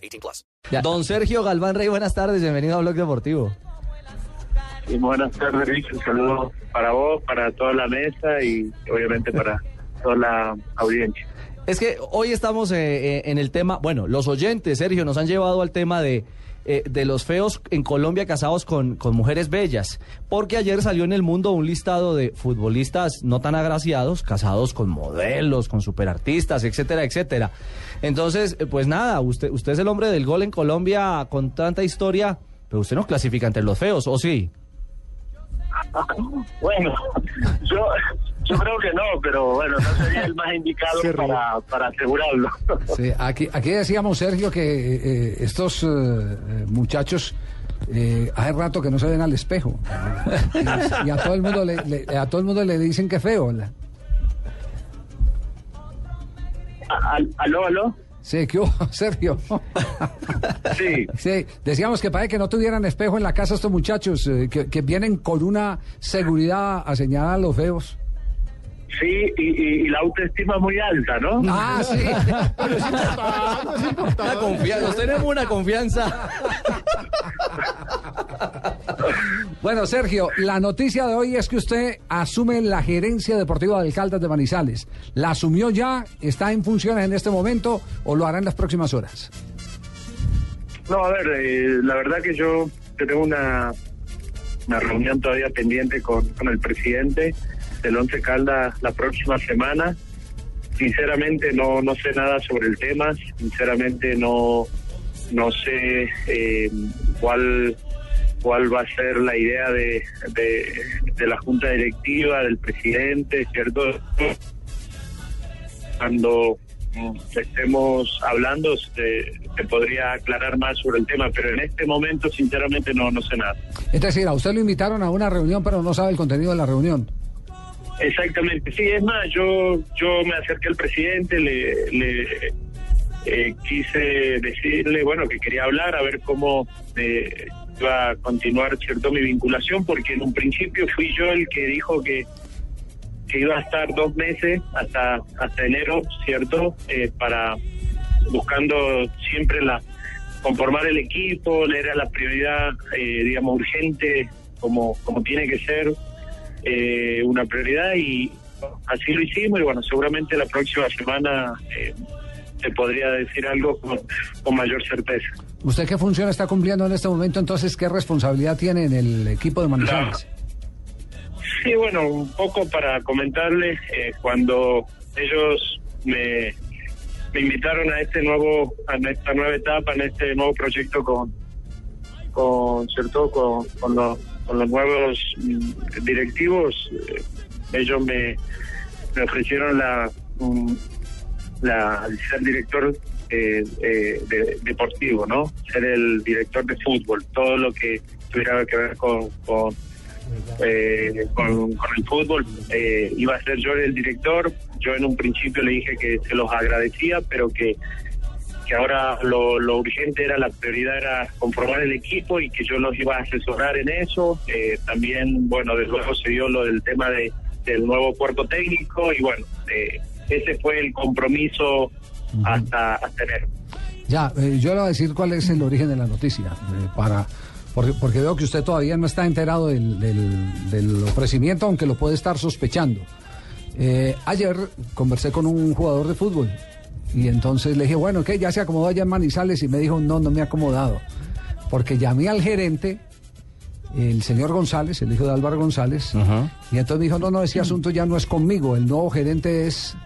18 plus. Don Sergio Galván Rey, buenas tardes, bienvenido a Blog Deportivo. Y buenas tardes, Rich. Un saludo para vos, para toda la mesa y obviamente para toda la audiencia. Es que hoy estamos eh, eh, en el tema, bueno, los oyentes, Sergio, nos han llevado al tema de, eh, de los feos en Colombia casados con, con mujeres bellas, porque ayer salió en el mundo un listado de futbolistas no tan agraciados, casados con modelos, con superartistas, etcétera, etcétera. Entonces, eh, pues nada, usted, usted es el hombre del gol en Colombia con tanta historia, pero usted no clasifica entre los feos, ¿o sí? Bueno, yo, yo creo que no, pero bueno, no sería el más indicado para, para asegurarlo. Sí, aquí, aquí decíamos, Sergio, que eh, estos eh, eh, muchachos eh, hace rato que no se ven al espejo. Y, y a todo el mundo le, le- a todo el mundo le dicen que feo. la- Al- ¿Aló, aló? Sí, ¿qué hubo, Sergio? Sí. Sí, decíamos que parece que no tuvieran espejo en la casa estos muchachos, eh, que, que vienen con una seguridad a señalar a los feos. Sí, y, y- y la autoestima muy alta, ¿no? Ah, sí. Una confianza, nos tenemos una confianza. Bueno, Sergio, la noticia de hoy es que usted asume la gerencia deportiva del Caldas de Manizales. ¿La asumió ya? ¿Está en funciones en este momento o lo hará en las próximas horas? No, a ver, eh, la verdad que yo yo tengo una, una reunión todavía pendiente con, con el presidente del Once Caldas la próxima semana. Sinceramente no, no sé nada sobre el tema, sinceramente no, no sé eh, cuál cuál va a ser la idea de, de, la junta directiva, del presidente, ¿cierto? Cuando mm, estemos hablando se, se podría aclarar más sobre el tema, pero en este momento sinceramente no, no sé nada. Es decir, a usted lo invitaron a una reunión, pero no sabe el contenido de la reunión. Exactamente, sí, es más, yo yo me acerqué al presidente, le, le eh, quise decirle, bueno, que quería hablar, a ver cómo eh, iba a continuar, cierto, mi vinculación, porque en un principio fui yo el que dijo que, que iba a estar dos meses hasta hasta enero, cierto, Eh, para buscando siempre la conformar el equipo, era la prioridad, eh, digamos, urgente, como como tiene que ser eh, una prioridad y así lo hicimos y bueno, seguramente la próxima semana eh, te podría decir algo con, con mayor certeza. ¿Usted qué función está cumpliendo en este momento? Entonces, ¿qué responsabilidad tiene en el equipo de Manizales? Sí, bueno, un poco para comentarles, eh, cuando ellos me, me invitaron a este nuevo, a esta nueva etapa, en este nuevo proyecto con, con cierto, con, con los, con los nuevos mm, directivos, eh, ellos me, me ofrecieron la, mm, la ser director eh, eh, de- deportivo, ¿no? Ser el director de fútbol, todo lo que tuviera que ver con, con eh, con, con el fútbol. Eh, iba a ser yo el director. Yo en un principio le dije que se los agradecía, pero que, que ahora lo, lo urgente era, la prioridad era conformar el equipo y que yo los iba a asesorar en eso. Eh, también, bueno, de luego se dio lo del tema de, del nuevo cuerpo técnico y bueno, eh, ese fue el compromiso hasta, hasta enero. Ya, eh, yo le voy a decir cuál es el origen de la noticia, eh, para, porque, porque veo que usted todavía no está enterado del, del- del ofrecimiento, aunque lo puede estar sospechando. Eh, ayer conversé con un jugador de fútbol y entonces le dije, bueno, ¿qué? ¿Ya se acomodó allá en Manizales? Y me dijo, no, no me he acomodado. Porque llamé al gerente, el señor González, el hijo de Álvaro González, y entonces me dijo, no, no, ese asunto ya no es conmigo, el nuevo gerente es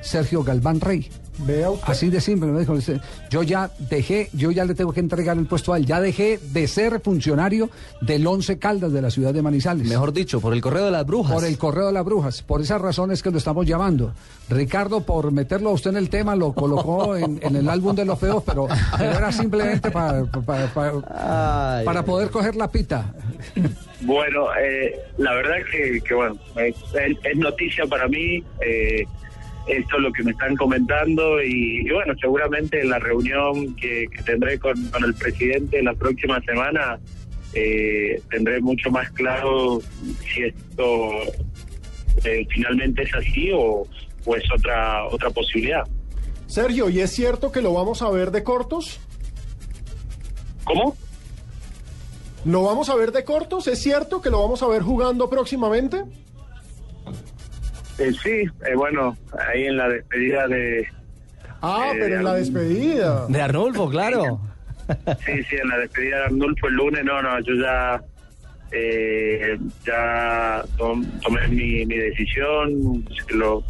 Sergio Galván Rey. Vea usted. Así de simple, me dijo, "Este, yo ya dejé, yo ya le tengo que entregar el puesto a él, ya dejé de ser funcionario del Once Caldas de la ciudad de Manizales. Mejor dicho, por el correo de las brujas. Por el correo de las brujas. Por esas razones que lo estamos llamando. Ricardo, por meterlo a usted en el tema, lo colocó en, en el álbum de los feos, pero, pero era simplemente para, para, para- Ay, para ay, poder coger la pita. Bueno, eh, la verdad que, que bueno, es, es- es noticia para mí. eh, esto es lo que me están comentando y, y bueno, seguramente en la reunión que, que tendré con, con el presidente la próxima semana eh, tendré mucho más claro si esto eh, finalmente es así o, o es otra otra posibilidad. Sergio, ¿y es cierto que lo vamos a ver de cortos? ¿Cómo? ¿Lo vamos a ver de cortos? ¿Es cierto que lo vamos a ver jugando próximamente? Eh, sí, eh, bueno, ahí en la despedida de... Ah, Eh, pero en la despedida. De Arnulfo, claro. Sí, sí, en la despedida de Arnulfo el lunes, no, no, yo ya eh, ya tom- tomé mi, mi decisión, lo,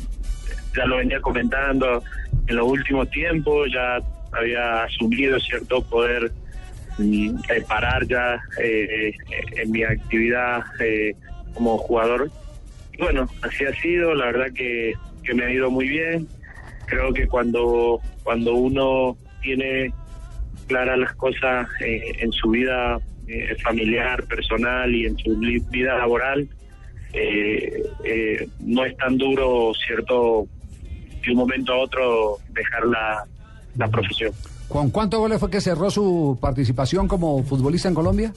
ya lo venía comentando en los últimos tiempos, ya había asumido cierto poder mm, eh, parar ya eh, en mi actividad eh, como jugador. Bueno, así ha sido, la verdad que, que me ha ido muy bien. Creo que cuando, cuando uno tiene claras las cosas eh, en su vida eh, familiar, personal y en su vida laboral, eh, no es tan duro, ¿cierto?, de un momento a otro dejar la, la profesión. ¿Con cuántos goles fue que cerró su participación como futbolista en Colombia?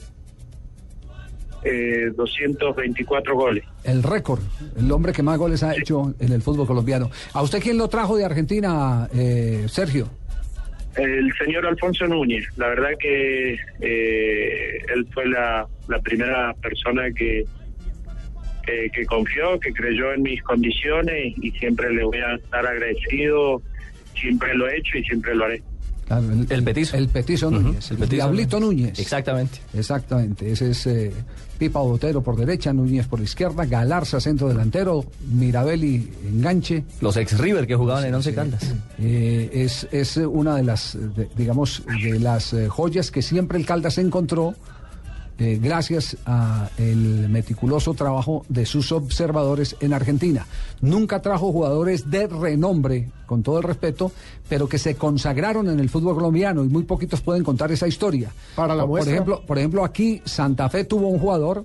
Eh, 224 goles. El récord, el hombre que más goles ha hecho en el fútbol colombiano. ¿A usted quién lo trajo de Argentina, eh, Sergio? El señor Alfonso Núñez, la verdad que eh, él fue la, la primera persona que, que, que confió, que creyó en mis condiciones y siempre le voy a estar agradecido, siempre lo he hecho y siempre lo haré. Claro, El petizo. El petizo Ujú, Núñez. el petizo Diablito Núñez. Exactamente. Exactamente. Ese es eh, Pipa Botero por derecha, Núñez por izquierda, Galarza centro delantero, Mirabelli enganche. Los ex River que jugaban en Once Caldas. Eh, es, es una de las, de- digamos, de las eh, joyas que siempre el Caldas encontró eh, gracias a el meticuloso trabajo de sus observadores en Argentina. Nunca trajo jugadores de renombre, con todo el respeto, pero que se consagraron en el fútbol colombiano y muy poquitos pueden contar esa historia. Para la por, por ejemplo, por ejemplo, aquí Santa Fe tuvo un jugador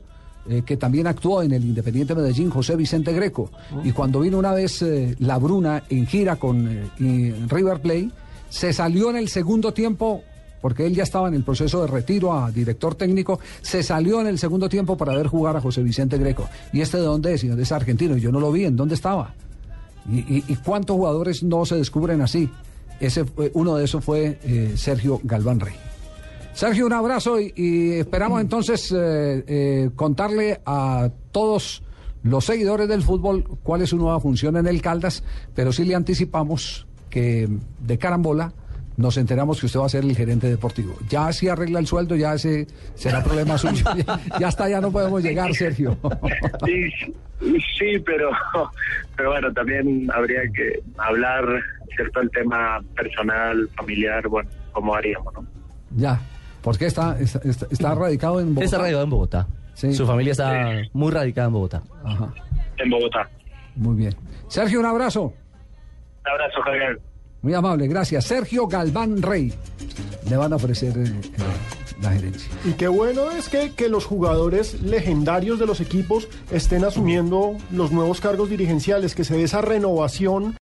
eh, que también actuó en el Independiente Medellín, José Vicente Greco. Y cuando vino una vez eh, la Bruna en gira con eh, River Play, se salió en el segundo tiempo, porque él ya estaba en el proceso de retiro a director técnico, se salió en el segundo tiempo para ver jugar a José Vicente Greco. ¿Y este de dónde es? ¿Y dónde es argentino? Yo no lo vi, ¿en dónde estaba? ¿Y, cuántos jugadores no se descubren así? Ese uno de esos fue eh, Sergio Galván Rey. Sergio, un abrazo y, y esperamos entonces eh, eh, contarle a todos los seguidores del fútbol cuál es su nueva función en el Caldas, pero sí le anticipamos que de carambola nos enteramos que usted va a ser el gerente deportivo. Ya si arregla el sueldo, ya ese será problema suyo. Ya, ya está, ya no podemos llegar, Sergio. Sí, sí, pero, pero bueno, también habría que hablar, ¿cierto?, el tema personal, familiar, bueno, cómo haríamos, ¿no? ya, porque está, está, está- está radicado en Bogotá. está radicado en Bogotá. Sí. Su familia está muy radicada en Bogotá. Ajá, En Bogotá. muy bien. Sergio, un abrazo. Un abrazo, Javier. Muy amable, gracias. Sergio Galván Rey. Le van a ofrecer eh, la gerencia. Y qué bueno es que, que los jugadores legendarios de los equipos estén asumiendo los nuevos cargos dirigenciales, que se dé esa renovación